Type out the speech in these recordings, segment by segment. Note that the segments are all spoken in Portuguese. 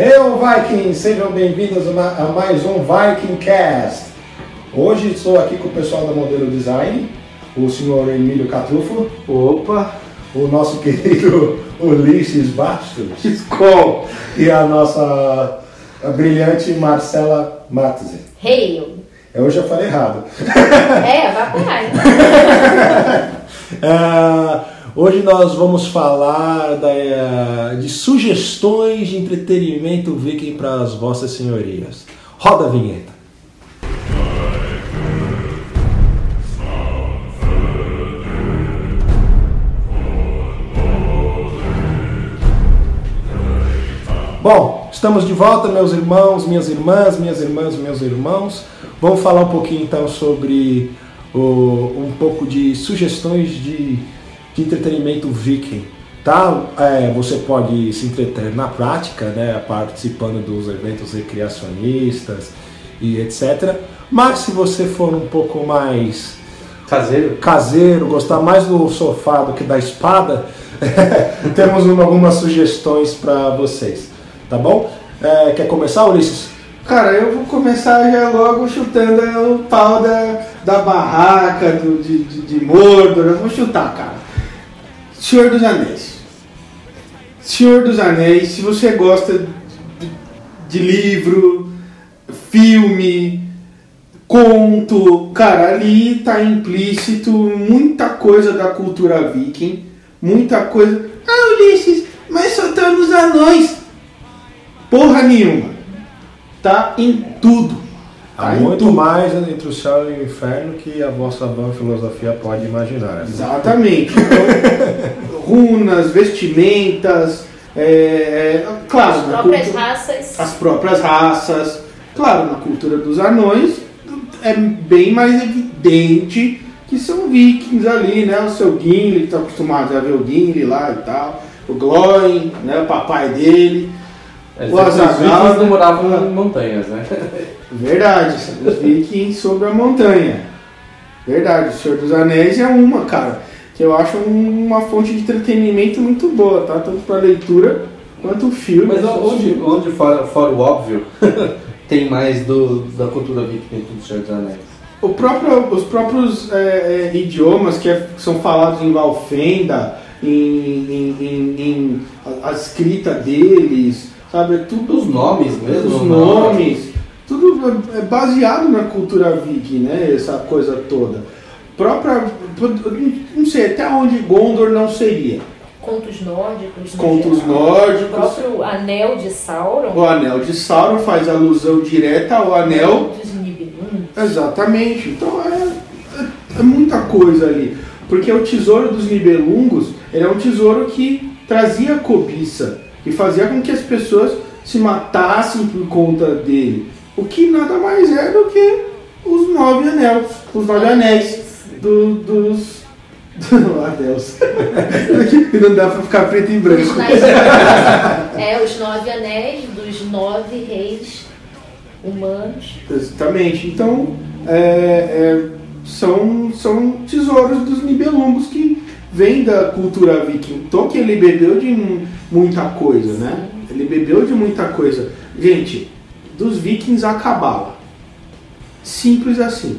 Hello Vikings, sejam bem-vindos a ma- a mais um Viking Cast. Hoje estou aqui com o pessoal da Modelo Design, o senhor Emílio Catufo, Opa! o nosso querido Ulisses Bastos Skol! e a nossa a brilhante Marcela Matze. Hail. Hoje eu falei errado. É, vai apanhar. hein? Hoje nós vamos falar da- de sugestões de entretenimento viking para as vossas senhorias. Roda a vinheta. Bom, estamos de volta, meus irmãos, minhas irmãs, minhas irmãs, meus irmãos. Vamos falar um pouquinho então sobre o- um pouco de sugestões de, de entretenimento viking. Tá? É, você pode se entreter na prática, né, participando dos eventos recreacionistas e etc. Mas se você for um pouco mais Caseiro? caseiro, gostar mais do sofá do que da espada, temos um- algumas sugestões para vocês, tá bom? É, quer começar, Ulisses? Cara, eu vou começar já logo chutando o pau da, da barraca, do, de, de, de Mordor. Eu vou chutar, cara. Senhor dos Anéis. Senhor dos Anéis, se você gosta de, livro, filme, conto, cara, ali tá implícito muita coisa da cultura viking, muita coisa. Ah, Ulisses, mas só tá nos anões. Porra nenhuma. Tá em tudo. Há muito mais entre o céu e o inferno que a vossa vã filosofia pode imaginar. Exatamente. Então, runas, vestimentas, é, é, claro, As próprias cultu- raças. as próprias raças. Claro, na cultura dos anões é bem mais evidente que são vikings ali, né? O seu Gimli, que está acostumado a ver o Gimli lá e tal. O Glóin, né? O papai dele. O os Azaghal, vikings não né? moravam em montanhas, né? Verdade, os vikings sobre a montanha. Verdade, o Senhor dos Anéis é uma, cara, que eu acho uma fonte de entretenimento muito boa, tá? Tanto para leitura quanto o filme. Mas onde, onde fora, fora o óbvio, tem mais do, da cultura viking dentro do Senhor dos Anéis? O próprio, os próprios é, é, idiomas que é- são falados em Valfenda, em, em- em- em a, a escrita deles, sabe? É tudo Os nomes mesmo? os não? nomes, tudo é baseado na cultura viking, né? Essa coisa toda. Própria, não sei até onde Gondor não seria. Contos nórdicos. no Contos geral. nórdicos. O próprio anel de Sauron. O anel de Sauron faz alusão direta ao anel dos Nibelungos. Exatamente. Então é, é, é muita coisa ali. Porque o tesouro dos Nibelungos ele é um tesouro que trazia cobiça, que fazia com que as pessoas se matassem por conta dele. O que nada mais é do que os nove anéis, os nove anéis do- dos. Anéis. que não dá pra ficar preto e branco. é, os nove anéis dos nove reis humanos. Exatamente. Então, é, é, são, são tesouros dos Nibelungos que vêm da cultura viking. Tolkien ele bebeu de mu- muita coisa, né? Ele bebeu de muita coisa. Gente, dos vikings a cabala. Simples assim.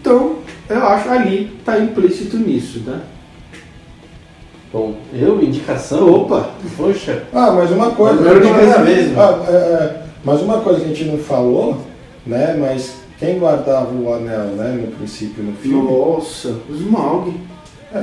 Então, eu acho ali tá implícito nisso, né? Bom, eu, indicação? Opa! Poxa, Ah, mas uma coisa. Primeiro de cada vez, Ah, é, é, mas uma coisa que a gente não falou, né? Mas quem guardava o anel, né? No princípio no filme, Nossa, os Smaug. é,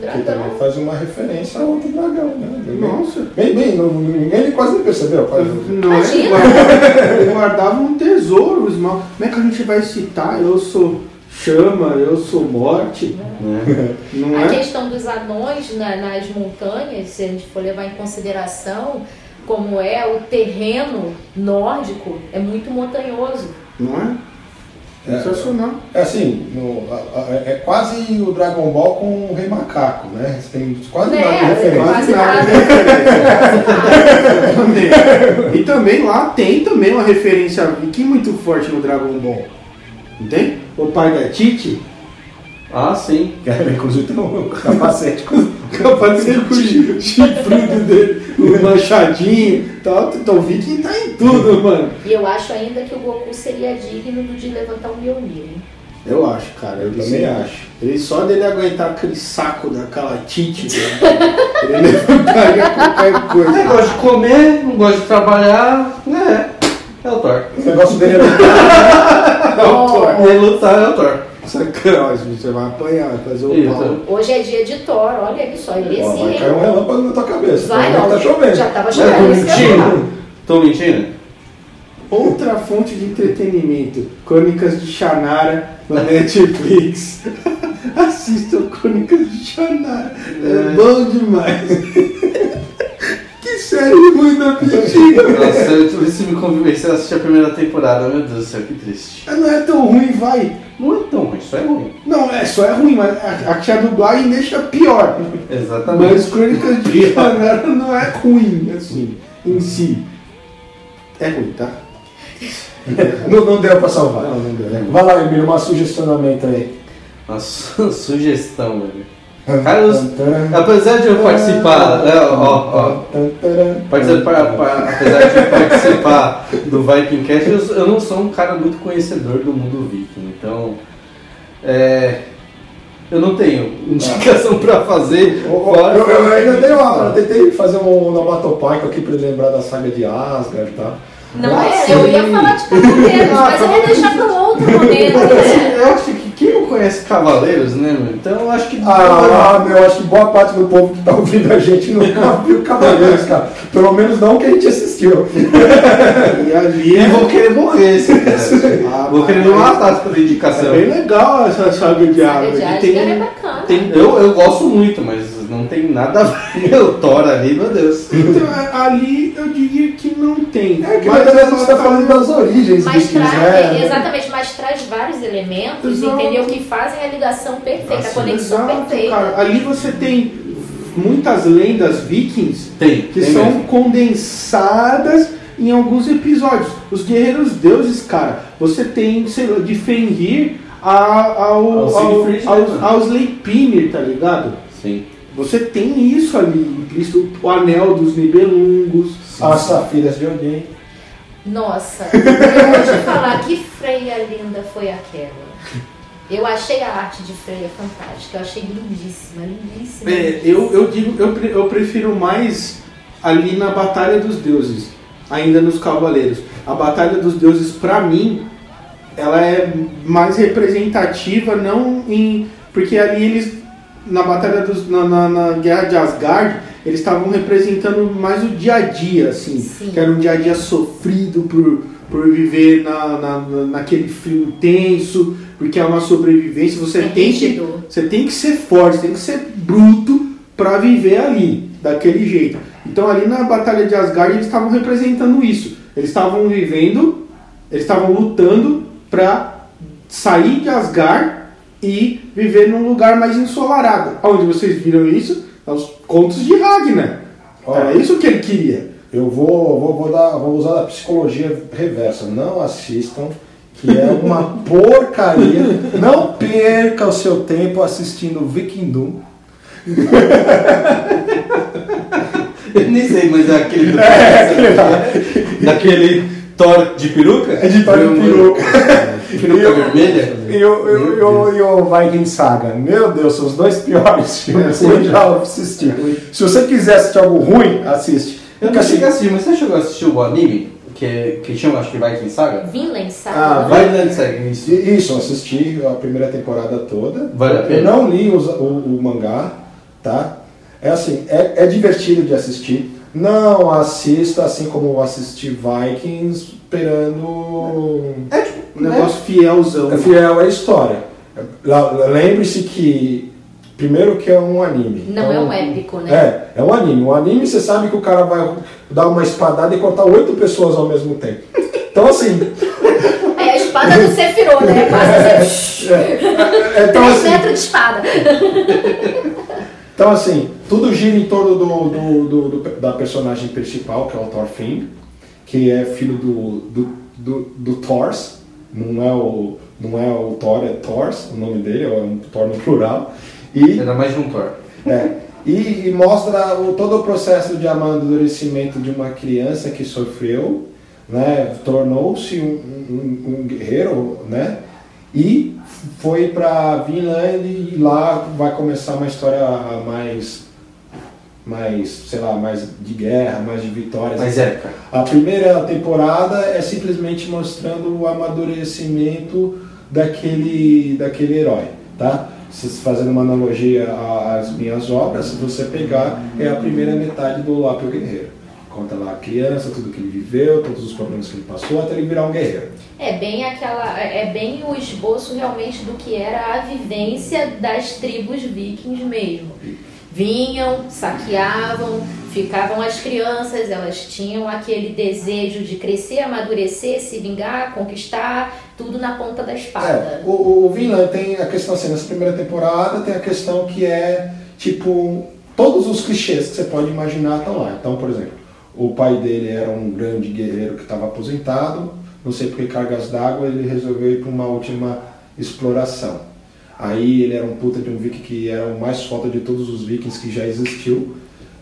que também faz uma referência a outro dragão, né? Nossa. Bem, bem, não- ninguém quase nem percebeu. Quase. Não é? Ele guardava, ele guardava um tesouro, os mal. Como é que a gente vai citar? Eu sou chama, eu sou morte. né? Não A é? questão dos anões na- nas montanhas, se a gente for levar em consideração como é o terreno nórdico, é muito montanhoso. Não é? É. Sensacional. É assim, no- a- a- é quase o Dragon Ball com o Rei Macaco, né? Tem quase Né? nada de referência. Quase nada. Também. E também lá tem também uma referência viking muito forte no Dragon Ball. Não tem? O pai da Titi Ah, sim. Que é, inclusive tem um capacete com Capacete com o chi- chifrudo dele, o manchadinho e tal. Então o Viking tá em tudo, mano. E eu acho ainda que o Goku seria digno de levantar o Mjolnir, hein? Eu acho, cara. Eu ele também sim. acho. Ele só dele aguentar aquele saco daquela tite, né? ele levantaria qualquer Não coisa. gosta de comer, não gosta de trabalhar. É, é o Thor. O negócio dele é Não, pô, E ele lutar é o Thor. Sacanagem, você vai apanhar, vai fazer o Isso. pau. Hoje é dia de Thor, olha ele só, ele Ó, sim, vai cair um relâmpago na tua cabeça. Vai, ó, tá chovendo. já tava Não, chovendo. tô mentindo? Tô mentindo? Outra fonte de entretenimento, Crônicas de Shannara no Netflix. Assistam Crônicas de Shannara, é, É. bom demais. da bexiga. Nossa, eu tive se me convencer a assistir a primeira temporada. Meu Deus do céu, que triste. Não é tão ruim, vai. Não é tão ruim, só é ruim. Não, é só é ruim, mas a, a que a dublagem deixa pior. Exatamente. Mas Crônicas de Shannara não é ruim, assim, em si. É ruim, tá? Não, não deu pra salvar. Não, não deu. É ruim. Vai lá, Emílio, uma sugestionamento aí. Uma su- sugestão, velho. Cara, os- apesar de eu participar, né, ó, ó, participar, pa- apesar de eu participar do Viking Cast, eu, eu não sou um cara muito conhecedor do mundo viking, então é, eu não tenho indicação pra fazer. Eu, fora- eu, eu ainda dei uma, eu tentei fazer um onomatopoico aqui pra lembrar da saga de Asgard e tal. Não Ah, é? sim. Eu ia falar de Cavaleiros, mas eu vou deixar para um outro momento. né? Eu acho que conhece Cavaleiros, né, meu? Então eu acho que. Ah, meu, acho que boa parte do povo que tá ouvindo a gente nunca viu Cavaleiros, cara. Pelo menos não que a gente assistiu. E ali E é, vou querer morrer se Ah, Vou querer me matar pela é indicação. bem legal essa saga de Saga água. de tem, é bacana. Tem- eu, eu gosto muito, mas não tem nada a ver. O Thor ali, meu Deus. Então, é, ali eu diria que não tem. É que Mas a é gente tá falando das origens Mas vikings, traz, né? exatamente, mas traz vários elementos, Exato. entendeu? Que fazem a ligação perfeita, a Assim, conexão Exato, perfeita. cara. Ali você tem muitas lendas vikings Tem, que tem são mesmo. condensadas em alguns episódios. Os guerreiros deuses, cara, você tem, sei lá, de Fenrir a- ao, Ao ao, Siegfried, aos, né, aos Leipnir, tá ligado? Sim. Você tem isso ali, Cristo, o anel dos Nibelungos. As safiras de Odin. Nossa, eu vou te falar que Freia linda foi aquela. Eu achei a arte de Freia fantástica, eu achei lindíssima, lindíssima. É, eu, eu digo, eu, eu prefiro mais ali na Batalha dos Deuses, ainda nos Cavaleiros. A Batalha dos Deuses, pra mim, ela é mais representativa, não em. Porque ali eles, na Batalha dos. na, na, na Guerra de Asgard, eles estavam representando mais o dia a dia, assim. Sim. Que era um dia a dia sofrido por, por viver na, na, na- naquele frio intenso, porque é uma sobrevivência. Você É tem que. Você tem que ser forte, tem que ser bruto pra viver ali, daquele jeito. Então ali na Batalha de Asgard eles estavam representando isso. Eles estavam vivendo, eles estavam lutando pra sair de Asgard e viver num lugar mais ensolarado. Onde vocês viram isso? Os contos de Ragnar. Era isso que ele queria. Eu vou, vou, vou, dar, vou usar a psicologia reversa. Não assistam, que é uma porcaria. Não perca o seu tempo assistindo Viking Doom. Eu nem sei, mas é aquele. do- Daquele Thor de peruca? É de Thor de peruca. Peruca Eu- vermelha? E o, e o- e o- e o Viking Saga. Meu Deus, são os dois piores filmes que eu já assisti. Se você quiser assistir algo ruim, assiste. Eu Porque não assim, cheguei a assistir, mas você chegou a assistir o anime? Que, que chama, acho que Viking Saga? Vinland, sabe? Ah, Vinland Saga, isso. Isso, eu assisti a primeira temporada toda. Vale a Eu pena. não li os- o, o mangá, tá? É assim, é, é divertido de assistir. Não assista assim como eu assisti Vikings esperando. É tipo, Um negócio fielzão. É fiel à história. Lembre-se que. Primeiro que é um anime. Não é um épico, né? É, é um anime. Um anime você sabe que o cara vai dar uma espadada e cortar oito pessoas ao mesmo tempo. Então assim. É a espada do Sephiroth, né? Passa assim, é, então, 3 assim metros de espada. Então, assim, tudo gira em torno do, do- do- do- da personagem principal, que é o Thorfinn, que é filho do, do, do, do Thors, não é o, não é o Thor, é Thors, o nome dele, é um Thor no plural. E, Era mais de um Thor. é, e, e mostra o, todo o processo de amadurecimento de uma criança que sofreu, né, tornou-se um, um- um guerreiro, né, e foi para Vinland e lá vai começar uma história mais, mais, sei lá, mais de guerra, mais de vitórias. Mais épica. A primeira temporada é simplesmente mostrando o amadurecimento daquele, daquele herói, tá? Se- Fazendo uma analogia às minhas obras, se você pegar, é a primeira metade do Lápio Guerreiro. Conta lá a criança, tudo que ele viveu, todos os problemas que ele passou, até ele virar um guerreiro. É bem aquela, é bem o esboço realmente do que era a vivência das tribos vikings mesmo. Vinham, saqueavam, ficavam as crianças, elas tinham aquele desejo de crescer, amadurecer, se vingar, conquistar, tudo na ponta da espada. É, o, o- o Vinland tem a questão assim, nessa primeira temporada tem a questão que é tipo todos os clichês que você pode imaginar estão lá. Então, por exemplo, o pai dele era um grande guerreiro que estava aposentado, não sei por que cargas d'água ele resolveu ir para uma última exploração. Aí ele era um puta de um viking que era o mais foda de todos os vikings que já existiu,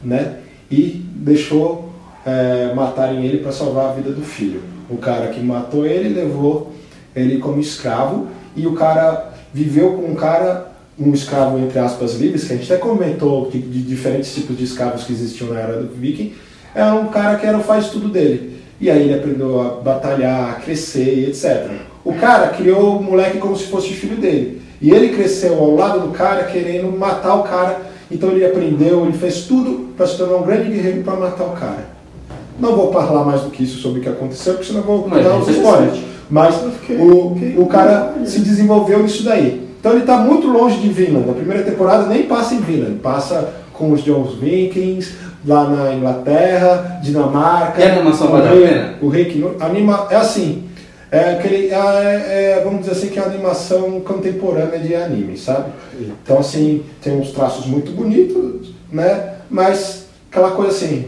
né? E deixou é, matarem ele para salvar a vida do filho. O cara que matou ele levou ele como escravo e o cara viveu com um cara, um escravo entre aspas livres, que a gente até comentou de, de diferentes tipos de escravos que existiam na era do viking, era um cara que era o faz tudo dele. E aí ele aprendeu a batalhar, a crescer etc. O cara criou o moleque como se fosse filho dele. E ele cresceu ao lado do cara querendo matar o cara. Então ele aprendeu, ele fez tudo para se tornar um grande guerreiro para matar o cara. Não vou falar mais do que isso sobre o que aconteceu, porque senão eu vou Mas dar é os interessante. spoilers. Mas fiquei- o, fiquei- o cara se desenvolveu nisso daí. Então ele está muito longe de Vinland. A primeira temporada nem passa em Vinland, passa com os Jones Vikings, lá na Inglaterra, Dinamarca. A animação o vale a rei- pena? O rei anima é assim. É aquele, é, é, vamos dizer assim, que é a animação contemporânea de anime, sabe? Então assim, tem uns traços muito bonitos, né? Mas aquela coisa assim,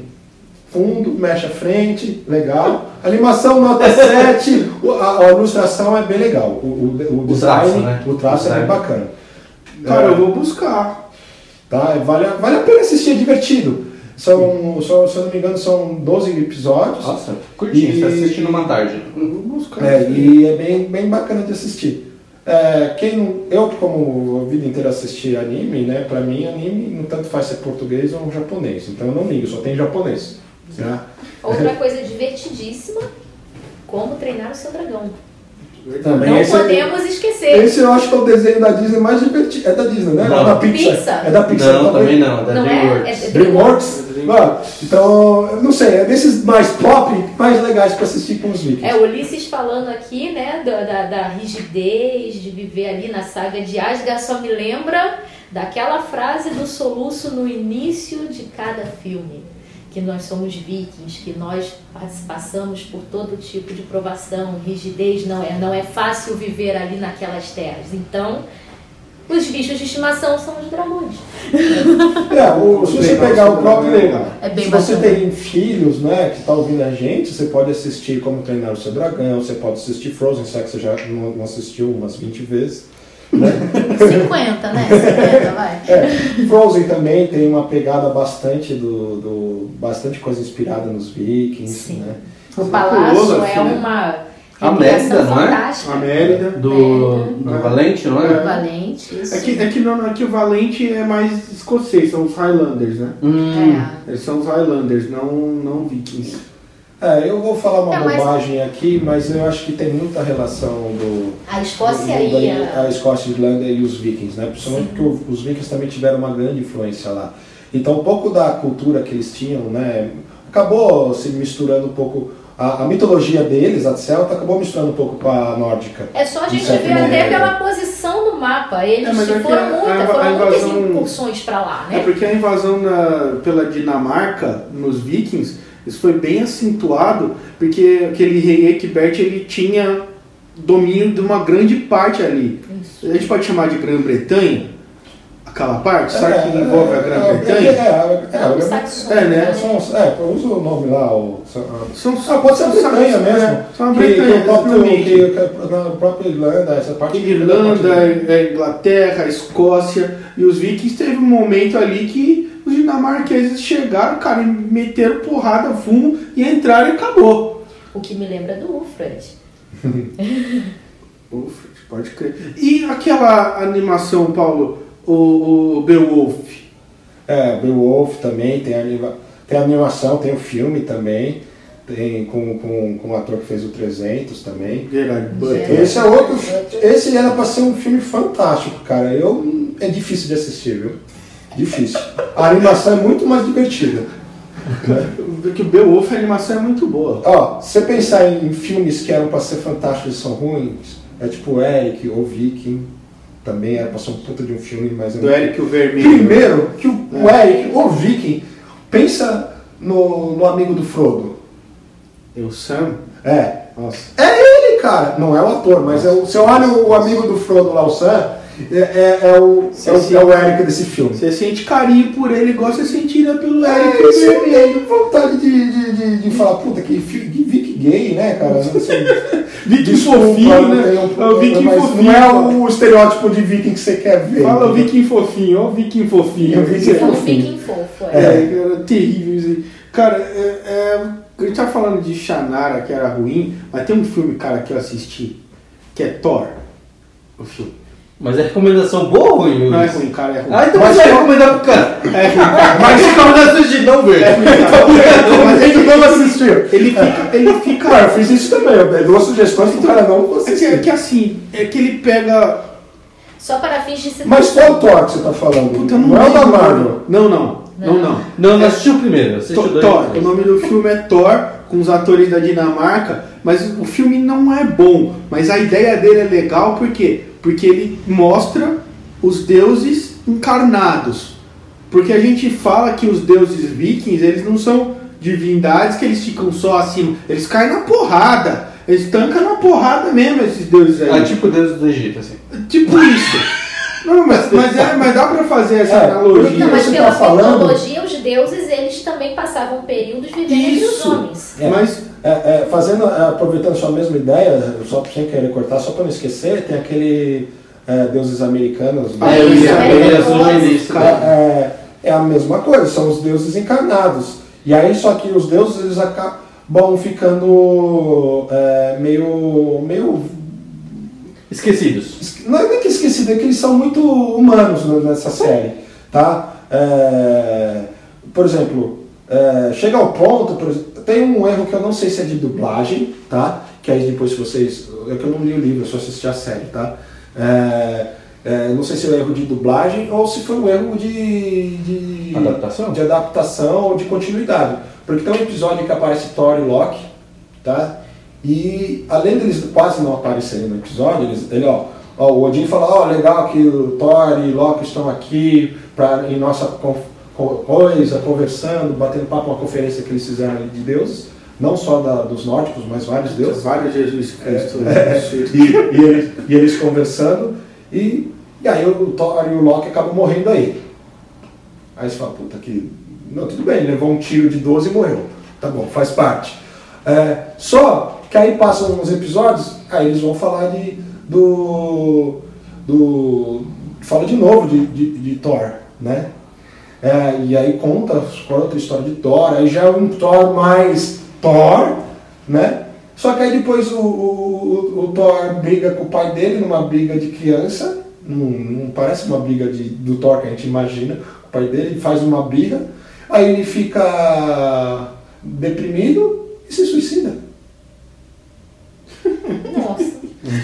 fundo, mexe a frente, legal. Animação nota 7, o- a, a ilustração é bem legal. O, o, o O design, traço, né? o traço O é bem bacana. Cara, É, eu vou buscar. tá? Vale, a- vale a pena assistir, é divertido. São, só- se eu não me engano, são 12 episódios. Nossa, curtinho, E- você tá assistindo uma tarde. É, e é bem, bem bacana de assistir. É, quem eu, como a vida inteira assisti anime, né? Pra mim, anime não tanto faz ser português ou japonês. Então eu não ligo, só tem japonês. Né? Outra coisa divertidíssima, como treinar o seu dragão. Também Não esse, podemos esquecer. esse eu acho que é o desenho da Disney mais divertido. É da Disney, né? Não. É da Pixar. Pixar. É da Pixar. Não, talvez. também não, é da Não é? DreamWorks. É- DreamWorks? Mano, então, eu não sei, é desses mais pop, mais legais pra assistir com os vikings. É, o Ulisses falando aqui, né, da, da, da rigidez de viver ali na saga de Asgard, só me lembra daquela frase do soluço no início de cada filme. Que nós somos vikings, que nós pass- passamos por todo tipo de provação, rigidez, não é, não é fácil viver ali naquelas terras. Então, os bichos de estimação são os dragões. É, o- se você pegar o próprio. legal. É bem se você bacana. tem filhos, né, que tá ouvindo a gente, você pode assistir Como Treinar o Seu Dragão, você pode assistir Frozen, será que você já não não assistiu umas 20 vezes. Né? 50, né? 50, vai. É, Frozen também tem uma pegada bastante do, do- bastante coisa inspirada nos Vikings, Sim. né? O palácio é né? uma Mérida, não é? fantástica. A Mérida. Do, do Valente, não é? Valente, isso. É que, é, que não, é que o Valente é mais escocês, são os Highlanders, né? Hum, É. Eles são os Highlanders, não, não Vikings. É, eu vou falar uma É, mas- bobagem aqui, mas eu acho que tem muita relação do, A Escócia do- e da- a... a Escócia e Irlanda e os vikings, né? Principalmente porque o- os vikings também tiveram uma grande influência lá. Então, um pouco da cultura que eles tinham, né? Acabou se misturando um pouco. A, a mitologia deles, a celta, acabou misturando um pouco com a nórdica. É só a gente ver até pela posição no mapa. Eles É, mas é foram, a- muita, a- foram a muitas invasão- incursões pra lá, É né? porque a invasão na- pela Dinamarca nos Vikings, isso foi bem acentuado, porque aquele rei Egbert ele tinha domínio de uma grande parte ali. Isso. A gente pode chamar de Grã-Bretanha, aquela parte, sabe que envolve a é, Grã-Bretanha? É, é, é, é, é, né? São, é, usa o nome lá, o, São, ah, pode ser a Bretanha são- mesmo. é, São a Bretanha, que, o próprio, exatamente. que, que a própria Irlanda, essa parte. Irlanda, é, Inglaterra, Escócia e os vikings teve um momento ali que os dinamarqueses chegaram, cara, e meteram porrada, fumo e entraram e acabou. O que me lembra do Ufred. Ufa, pode crer. E aquela animação, Paulo, o, o Beowulf? É, Beowulf também, tem, anima, tem animação, tem o filme também, tem com, com, com o ator que fez o 300 também. Gerard Butler. Esse é outro. Esse era pra ser um filme fantástico, cara. Eu, é difícil de assistir, viu? Difícil. A animação é muito mais divertida. Porque o Beowulf, a animação é muito boa. Ó, se você pensar em filmes que eram pra ser fantásticos e são ruins, é tipo Eric ou Viking. Também era pra ser um puta de um filme, mas é Do muito- Eric o Vermelho. Primeiro, que o, o É. Eric, o Viking, pensa no, no amigo do Frodo. E o Sam? É. Nossa. É ele, cara. Não é o ator, mas é o, se olha o, o amigo do Frodo lá, o Sam, é, é, é o, é, o, sim. é o Eric desse filme. Você sente carinho por ele, igual você sentiria pelo É, Eric o isso tenho vontade de, de, de, de falar, puta, que, que Vic gay, né, cara? Sei. Viking fofinho, não né? um É o Viking fofinho. Não é o estereótipo de Viking que você quer ver. Fala o entendeu? Viking fofinho, ó o Viking fofinho. O Viking É fofinho. viking fofo, É, é. cara, terrível isso aí. Cara, é, é, a gente tá falando de Shannara, que era ruim, mas tem um filme, cara, que eu assisti, que é Thor. O filme. Mas é recomendação boa ou ruim? Não é ruim, cara, é ruim. Ah, então Mas você vai recomendar pro cara. É ruim, cara. Mas recomendação de não ver. É ruim, cara. Mas ele não assistiu. Ele fica. Ele fica. Cara, eu fiz isso também. Eu dei duas sugestões pro cara não É que, é assistir. que assim, é que ele pega. Só para fins de. Mas qual Thor que você tá falando? Puta, não, não é o da. Marvel. Não, não. Não, não. Não, não assistiu o primeiro. Assistiu Thor, dois. Thor. O nome do filme é Thor, com os atores da Dinamarca, mas o filme não é bom. Mas a ideia dele é legal, por quê? Porque ele mostra os deuses encarnados. Porque a gente fala que os deuses vikings, eles não são divindades que eles ficam só acima. Eles caem na porrada. Eles tancam na porrada mesmo, esses deuses aí. Ah, tipo Deus do Egito, assim. Tipo isso. Não, mas, mas, é, mas dá pra fazer essa É, analogia. Não, mas pela tá falando- mitologia, os deuses, eles também passavam períodos vivendo entre os homens. É. Mas É, é, fazendo, é, aproveitando sua mesma ideia, só sem querer cortar, só para não esquecer, tem aquele é, deuses americanos. Ah, né? eu ia- América eu ia. É, a mesma coisa, são os deuses encarnados. E aí, só que os deuses eles acabam ficando é, meio, meio. Esquecidos. Não é nem que esquecido, é que eles são muito humanos nessa série. Tá? É, por exemplo, é, chega ao ponto, exemplo, tem um erro que eu não sei se é de dublagem, tá? Que aí depois se vocês. É que eu não li o livro, eu só assisti a série, tá? É, é, não sei se é um erro de dublagem ou se foi um erro de. de Adaptação? De adaptação ou de continuidade. Porque tem um episódio que aparece Thor e Loki, tá? E além deles quase não aparecerem no episódio, eles, ele, ó, ó, o Odin fala, ó, legal que o Thor e Loki estão aqui pra, em nossa conf- coisa, conversando, batendo papo, uma conferência que eles fizeram ali de deuses, não só da- dos nórdicos, mas vários deuses. vários Jesus Cristo. E, e eles, e eles conversando, e, e aí o Thor e o Loki acabam morrendo aí. Aí você fala, puta que. Não, tudo bem, levou um tiro de 12 e morreu. Tá bom, faz parte. É, só que aí passam uns episódios, aí eles vão falar de. do. do fala de novo de, de, de Thor, né? É, e aí conta, conta a história de Thor, aí já é um Thor mais Thor, né? Só que aí depois o, o, o- o Thor briga com o pai dele numa briga de criança, não, não parece uma briga de, do Thor que a gente imagina, o pai dele faz uma briga, aí ele fica deprimido e se suicida. Nossa.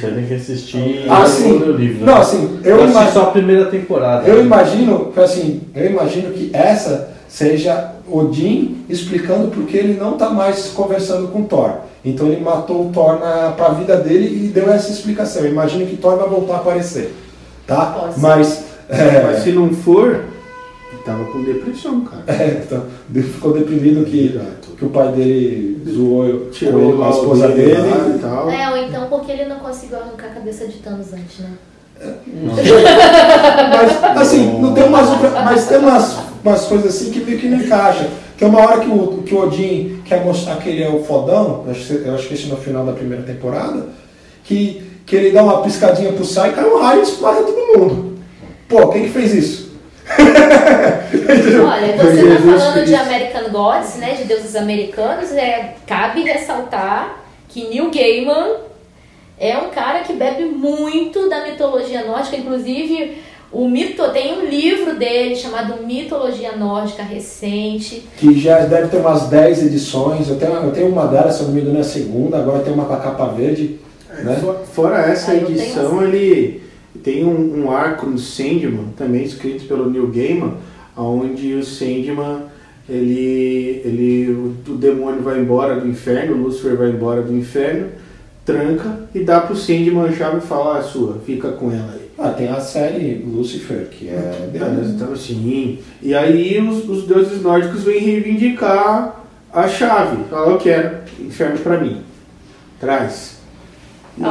Você tem que assistir Ah, o sim. livro. Não, assim, eu Eu imagino. só a primeira temporada. Eu imagino, que, assim, eu imagino que essa seja Odin explicando porque ele não está mais conversando com Thor. Então ele matou o Thor para a vida dele e deu essa explicação. Eu imagino que Thor vai voltar a aparecer, tá? Mas, é, Mas se não for, tava com depressão, cara. é, então, ele ficou deprimido que, Exato. que o pai dele zoou Tirou com ele, com lá a esposa dele dele. e tal. É, ou então porque ele não conseguiu arrancar a cabeça de Thanos antes, né? Mas, assim, não tem uma umas coisas assim que meio que não encaixa. Que é uma hora que o, que o Odin quer mostrar que ele é o fodão, eu acho, que- eu acho que isso no final da primeira temporada, que, que ele dá uma piscadinha pro Sai e cai um raio e mata todo mundo. Pô, quem que fez isso? Olha, você tá falando de. American Gods, né? De deuses americanos, é, cabe ressaltar que Neil Gaiman é um cara que bebe muito da mitologia nórdica, inclusive o mito tem um livro dele chamado Mitologia Nórdica recente. Que já deve ter umas 10 edições, eu tenho, eu tenho uma delas, se eu não me engano é a segunda, agora tem uma com a capa verde. Né? For- Fora essa Ah, edição, ele tem um, um arco no Sandman, também escrito pelo Neil Gaiman, onde o Sandman, ele, ele, o, o demônio vai embora do inferno, o Lúcifer vai embora do inferno, tranca e dá pro Sandman a chave e fala, ah, é sua, fica com ela aí. Ah, tem a série Lucifer, que é Beleza, então sim. E aí os, os deuses nórdicos vêm reivindicar a chave. Fala, eu quero, inferno pra mim. Traz. E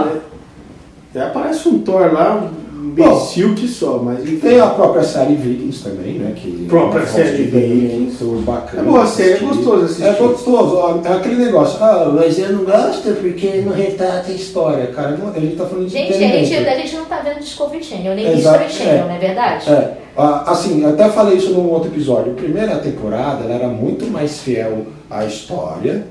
Aí aparece um Thor lá, um imbecil que só, mas enfim. Tem a própria série Vikings também, né? Que Própria é uma série fonte também Vikings. Bacana. É boa série, é gostoso assistir. É gostoso. ó, É aquele negócio. Ah, mas eu não gosto porque não retrata a história, cara. Não, a gente tá falando de Gente, a gente, a gente não tá vendo Discovery Channel, nem Exato, History Channel, é. não é verdade? É, ah, assim, eu até falei isso num outro episódio. A primeira temporada ela era muito mais fiel à história,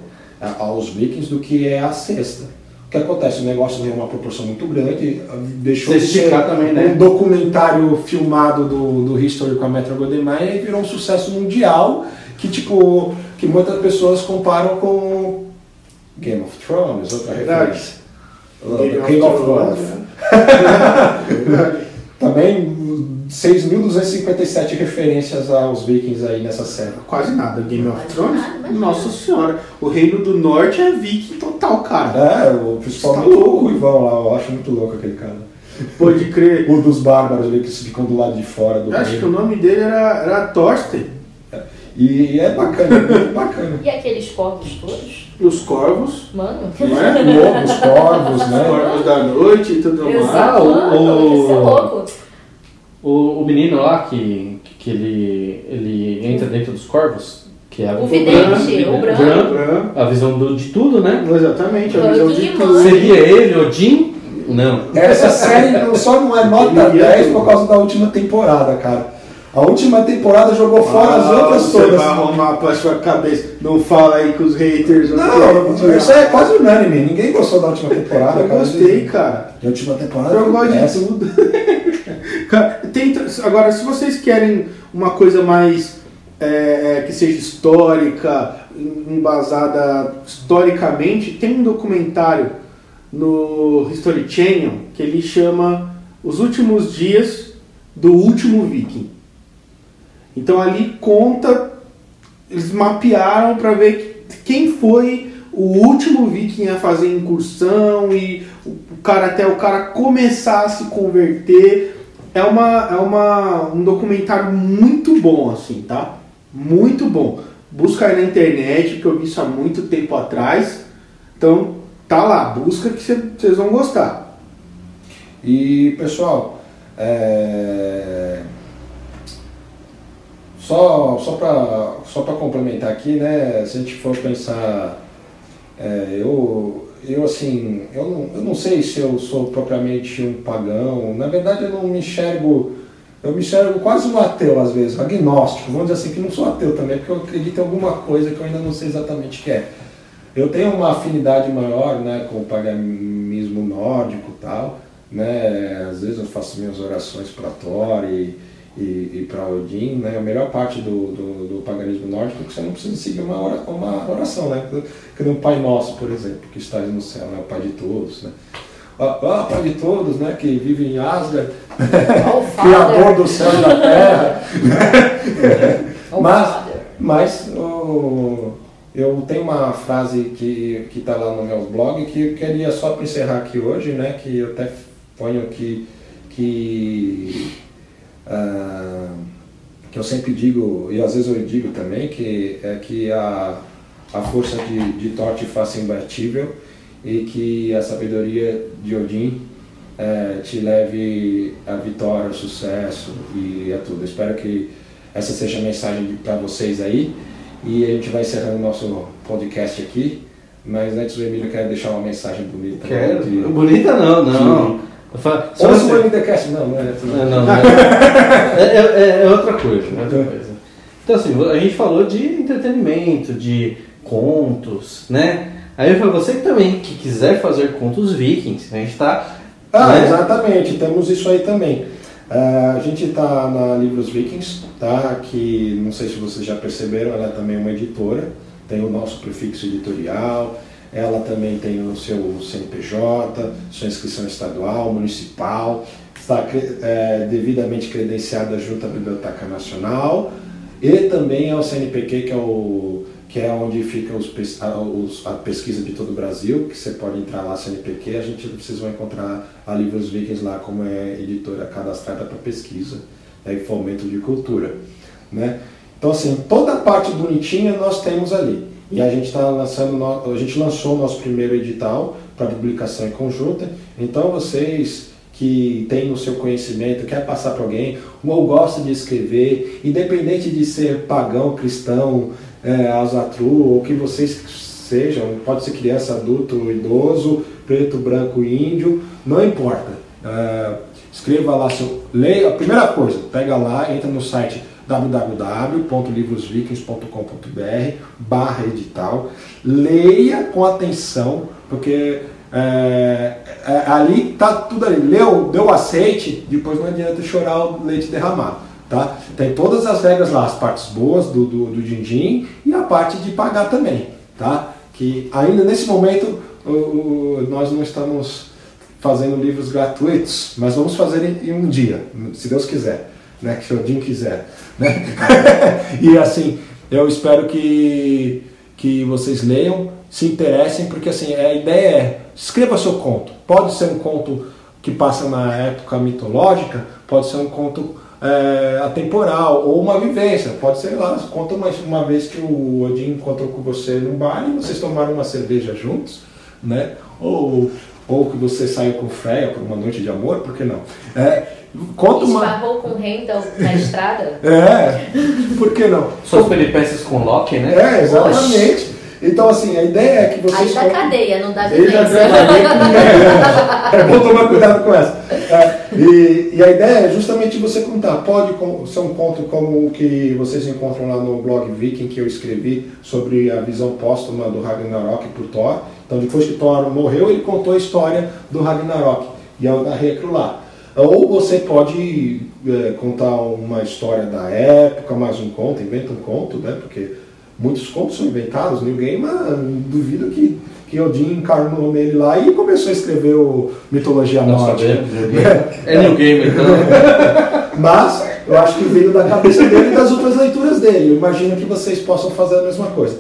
aos Vikings, do que é a sexta. O que acontece? O negócio ganhou uma proporção muito grande, deixou de ser também, né? um documentário filmado do, do History com a Metro Golden Mayer e virou um sucesso mundial que, tipo, que muitas pessoas comparam com Game of Thrones, outra referência. King of Thrones. Também 6.257 referências aos vikings aí nessa série. Quase nada. Game of Thrones? Nossa senhora. O Reino do Norte é viking total, cara. É, o, principalmente Tá o louco. Ruivão lá, eu acho muito louco aquele cara. Pode crer. O dos bárbaros ali que ficam do lado de fora do Eu acho que o nome dele era, era Thorsten. E é bacana, é muito bacana. E aqueles corvos todos? E os corvos. Mano, Não é? Lobos, corvos, Os né? corvos da noite e tudo mais. exato, o- isso é o-. O, o menino lá que, que ele, ele entra dentro dos corvos, que é O vidente, o branco. Bran. a visão do, de tudo, né? Exatamente, a visão de tudo. Seria ele, Odin? Não. Essa série não- só não é nota Ele ia 10 tudo. por causa da última temporada, cara. A última temporada jogou fora as Ah, outras você todas. vai arrumar pra sua cabeça. Não fala aí com os haters. Não, isso é quase unânime. Ninguém gostou da última temporada. Eu cara. gostei, cara. A última temporada Eu gosto de tudo. Cara, tenta- agora, se vocês querem uma coisa mais é, é, que seja histórica, em- embasada historicamente, tem um documentário no History Channel que ele chama Os Últimos Dias do Último Viking. Então ali conta, eles mapearam para ver quem foi o último viking a fazer incursão e o cara até o cara começar a se converter. É, uma, é uma, um documentário muito bom, assim, tá? Muito bom. Busca aí na internet, que eu vi isso há muito tempo atrás. Então, tá lá, busca que vocês vão gostar. E, pessoal, é... só, só para só pra complementar aqui, né, se a gente for pensar, é, eu, eu assim, eu não, eu não sei se eu sou propriamente um pagão, na verdade eu não me enxergo, eu me enxergo quase um ateu às vezes, agnóstico, vamos dizer assim, que não sou ateu também, porque eu acredito em alguma coisa que eu ainda não sei exatamente o que é. Eu tenho uma afinidade maior né, com o paganismo nórdico e tal. Né? Às vezes eu faço minhas orações para Thor e, e, e para Odin. Né? A melhor parte do, do, do paganismo nórdico é que você não precisa seguir uma, uma oração. Né? Que nem o Pai Nosso, por exemplo, que está no céu, né? o Pai de todos. Né? Ah, ah, Pai de todos, né? que vive em Asgard, Ó, o Criador do céu e da terra. Mas- Father. Mas eu tenho uma frase que está lá no meu blog que eu queria só para encerrar aqui hoje, né? Que eu até ponho aqui que ah, que eu sempre digo e às vezes eu digo também que é que a, a força de, de Thor te faça imbatível e que a sabedoria de Odin eh, te leve à vitória, ao sucesso e a tudo. Espero que essa seja a mensagem para vocês aí. E a gente vai encerrando o nosso podcast aqui. Mas antes o Emílio quer deixar uma mensagem bonita. Quero. De... Bonita não, não. Eu falo- Só Só o Bonitacast, não, não é. Não, não, não. É, é- é outra coisa, é outra coisa. Então assim, a gente falou de entretenimento, de contos, né? Aí eu falo, você também que quiser fazer contos vikings, a gente tá. Ah, né? exatamente, temos isso aí também. Ah, a gente está na Livros Vikings, tá? que não sei se vocês já perceberam, ela é também uma editora, tem o nosso prefixo editorial, ela também tem o seu CNPJ, sua inscrição estadual, municipal, está é, devidamente credenciada junto à Biblioteca Nacional e também ao CNPq, que é o que é onde fica os, a, a pesquisa de todo o Brasil, que você pode entrar lá CNPq, a gente vocês vão encontrar a Livros Vikings lá como é editora cadastrada para pesquisa né, e fomento de cultura, né? Então assim, toda a parte bonitinha nós temos ali. E a gente está lançando, a gente lançou o nosso primeiro edital para publicação em conjunta. Então vocês que têm o seu conhecimento, quer passar para alguém, ou gosta de escrever, independente de ser pagão, cristão, é, ou que vocês sejam, pode ser criança, adulto, idoso, preto, branco, índio, não importa. É, escreva lá seu. Leia, a primeira coisa, pega lá, entra no site www.livrosvikings.com.br barra edital, leia com atenção, porque é, é, ali tá tudo ali. Leu, deu aceite, depois não adianta chorar o leite derramado. Tá? Tem todas as regras lá, as partes boas do, do, do e a parte de pagar também. Tá? Que ainda nesse momento o- o- nós não estamos fazendo livros gratuitos, mas vamos fazer em, um dia, se Deus quiser, né? que o Odin quiser. Né? e assim, eu espero que, que vocês leiam, se interessem, porque assim, a ideia é, escreva seu conto. Pode ser um conto que passa na época mitológica, pode ser um conto é, atemporal, ou uma vivência, pode ser lá, conta uma, uma vez que o Odin encontrou com você num bar e vocês tomaram uma cerveja juntos, né? Ou, ou que você saiu com Freya por uma noite de amor, por que não? É, conta uma. Esbarrou com o Randall na estrada. É, por que não? Suas peripécias com Loki, né? É, exatamente. Então, assim, a ideia é que vocês. Aí da cadeia, não dá vivência. bem, é bom tomar cuidado com essa. É, e, e a ideia é justamente você contar. Pode ser um conto como o que vocês encontram lá no blog Viking, que eu escrevi sobre a visão póstuma do Ragnarok por Thor. Então, depois que Thor morreu, ele contou a história do Ragnarok. E narrei aquilo lá. Ou você pode é, contar uma história da época, mais um conto, inventa um conto, né? Porque muitos contos são inventados. New Gaiman, duvido que, que Odin encarnou nele lá e começou a escrever o Mitologia Não Nórdica. New Game. É New Game, então. Mas eu acho que veio da cabeça dele e das outras leituras dele. Eu imagino que vocês possam fazer a mesma coisa.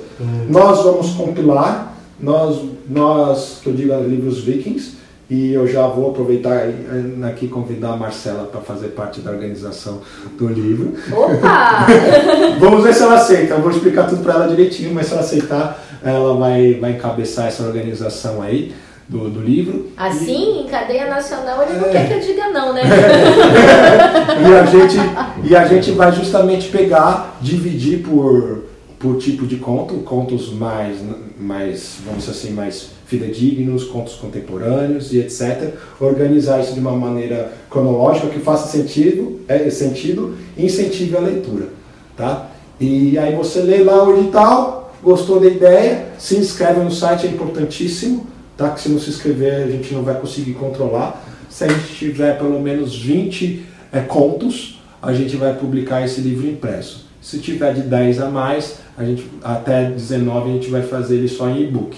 Nós vamos compilar, nós, nós que eu digo livros vikings, e eu já vou aproveitar e, eh, aqui convidar a Marcela para fazer parte da organização do livro. Opa! Vamos ver se ela aceita. Eu vou explicar tudo para ela direitinho, mas se ela aceitar, ela vai, vai encabeçar essa organização aí do, do livro. Assim, em cadeia nacional, ele não É. quer que eu diga não, né? E a gente, e a gente vai justamente pegar, dividir por, por tipo de conto, contos mais, mais, vamos dizer assim, mais fidedignos, contos contemporâneos e etc. Organizar isso de uma maneira cronológica que faça sentido, é, sentido e incentive a leitura. Tá? E aí você lê lá o edital, gostou da ideia, se inscreve no site, é importantíssimo, tá? que se não se inscrever a gente não vai conseguir controlar. Se a gente tiver pelo menos 20 é, contos, a gente vai publicar esse livro impresso. Se tiver de 10 a mais, a gente, até 19 a gente vai fazer ele só em e-book.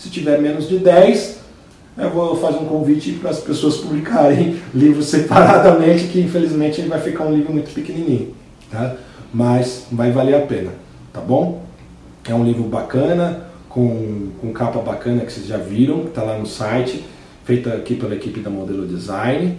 Se tiver menos de 10, eu vou fazer um convite para as pessoas publicarem livros separadamente, que infelizmente ele vai ficar um livro muito pequenininho, tá? Mas vai valer a pena, tá bom? É um livro bacana, com, com capa bacana que vocês já viram, está lá no site, feita aqui pela equipe da Modelo Design.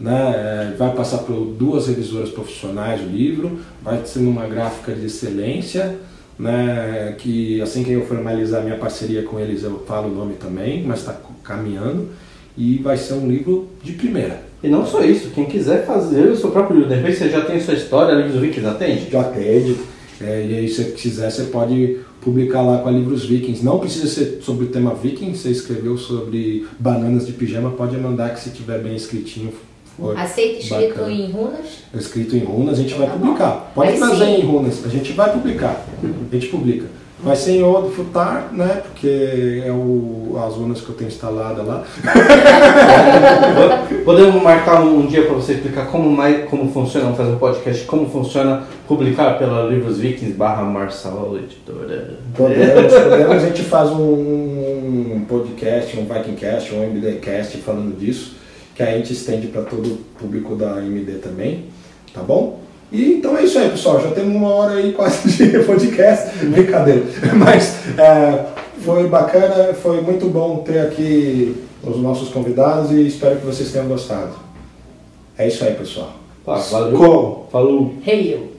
Né? É, Vai passar por duas revisoras profissionais o livro, vai ser numa gráfica de excelência, né? que assim que eu formalizar minha parceria com eles eu falo o nome também, mas está caminhando, e vai ser um livro de primeira. E não só isso, quem quiser fazer o seu próprio livro, de repente você já tem sua história, Livros Vikings atende? Já atende. É, e aí, se você quiser, você pode publicar lá com a Livros Vikings. Não precisa ser sobre o tema Vikings, você escreveu sobre bananas de pijama, pode mandar que se tiver bem escritinho. For Aceita escrito bacana. em runas? Escrito em runas, a gente vai Tá publicar. Pode Vai trazer sim. em runas, a gente vai publicar. A gente publica. Vai ser em Odo Futar, né? Porque é o, as runas que eu tenho instalada lá. Podemos marcar um, um dia para você explicar como, mais, como funciona, vamos fazer um podcast, como funciona publicar pela Livros Vikings barra Marçal Editora. Podemos, podemos, a gente faz um podcast, um Vikingcast, um MDcast falando disso, que a gente estende para todo o público da MD também, tá bom? E então é isso aí, pessoal. Já temos uma hora aí quase de podcast. Brincadeira. Mas é, foi bacana, foi muito bom ter aqui os nossos convidados e espero que vocês tenham gostado. É isso aí, pessoal. Tá, valeu. Como? Falou. Hail!